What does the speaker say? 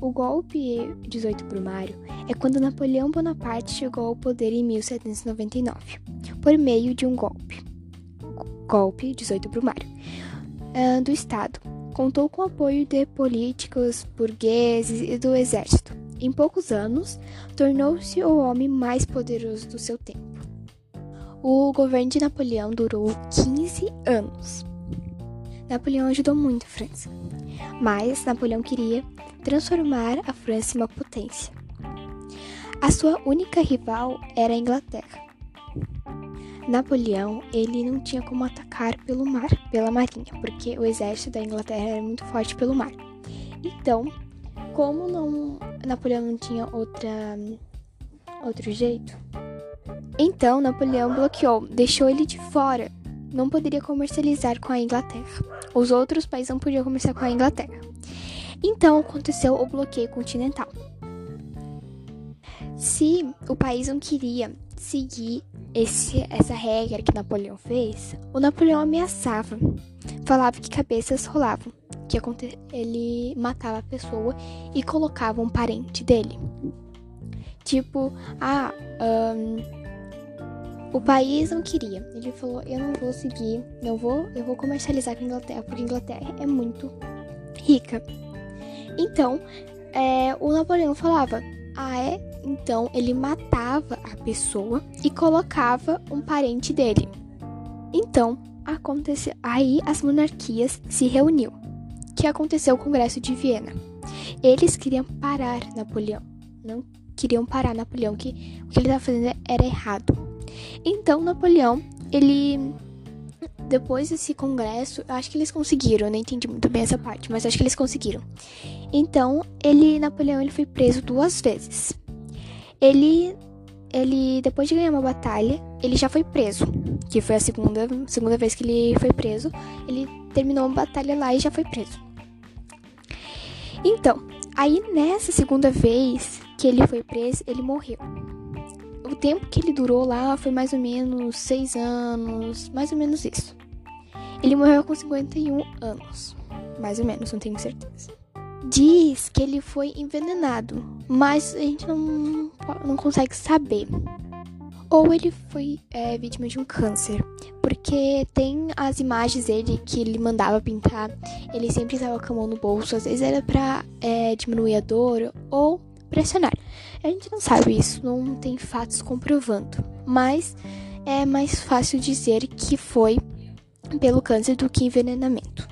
O golpe 18 Brumário é quando Napoleão Bonaparte chegou ao poder em 1799, por meio de um golpe. Golpe 18 Brumário do Estado. Contou com o apoio de políticos, burgueses e do exército. Em poucos anos, tornou-se o homem mais poderoso do seu tempo. O governo de Napoleão durou 15 anos. Napoleão ajudou muito a França, mas Napoleão queria transformar a França em uma potência. A sua única rival era a Inglaterra. Napoleão, ele não tinha como atacar pelo mar, pela marinha, porque o exército da Inglaterra era muito forte pelo mar. Então, como não Napoleão não tinha outra outro jeito, então Napoleão bloqueou, deixou ele de fora. Não poderia comercializar com a Inglaterra. Os outros países não podiam comerciar com a Inglaterra. Então aconteceu o bloqueio continental. Se o país não queria seguir esse, essa regra que Napoleão fez, o Napoleão ameaçava, falava que cabeças rolavam, que ele matava a pessoa e colocava um parente dele. Tipo, ah, um, o país não queria. Ele falou: eu não vou seguir, não vou, eu vou comercializar com a Inglaterra, porque a Inglaterra é muito rica. Então, é, o Napoleão falava: Ah, é? Então ele matava a pessoa e colocava um parente dele. Então, aconteceu. Aí as monarquias se reuniu, que aconteceu o Congresso de Viena. Eles queriam parar Napoleão, não queriam parar Napoleão, que o que ele estava fazendo era errado. Então Napoleão, ele depois desse congresso, acho que eles conseguiram, eu não entendi muito bem essa parte, mas acho que eles conseguiram. Então, ele, Napoleão, ele foi preso duas vezes. Ele, ele, depois de ganhar uma batalha, ele já foi preso, que foi a segunda, segunda vez que ele foi preso. Ele terminou uma batalha lá e já foi preso. Então, aí nessa segunda vez que ele foi preso, ele morreu. O tempo que ele durou lá foi mais ou menos seis anos, mais ou menos isso. Ele morreu com 51 anos, mais ou menos, não tenho certeza. Diz que ele foi envenenado, mas a gente não, não consegue saber. Ou ele foi é, vítima de um câncer, porque tem as imagens dele que ele mandava pintar, ele sempre estava com a mão no bolso, às vezes era pra é, diminuir a dor ou pressionar. A gente não sabe isso, não tem fatos comprovando, mas é mais fácil dizer que foi pelo câncer do que envenenamento.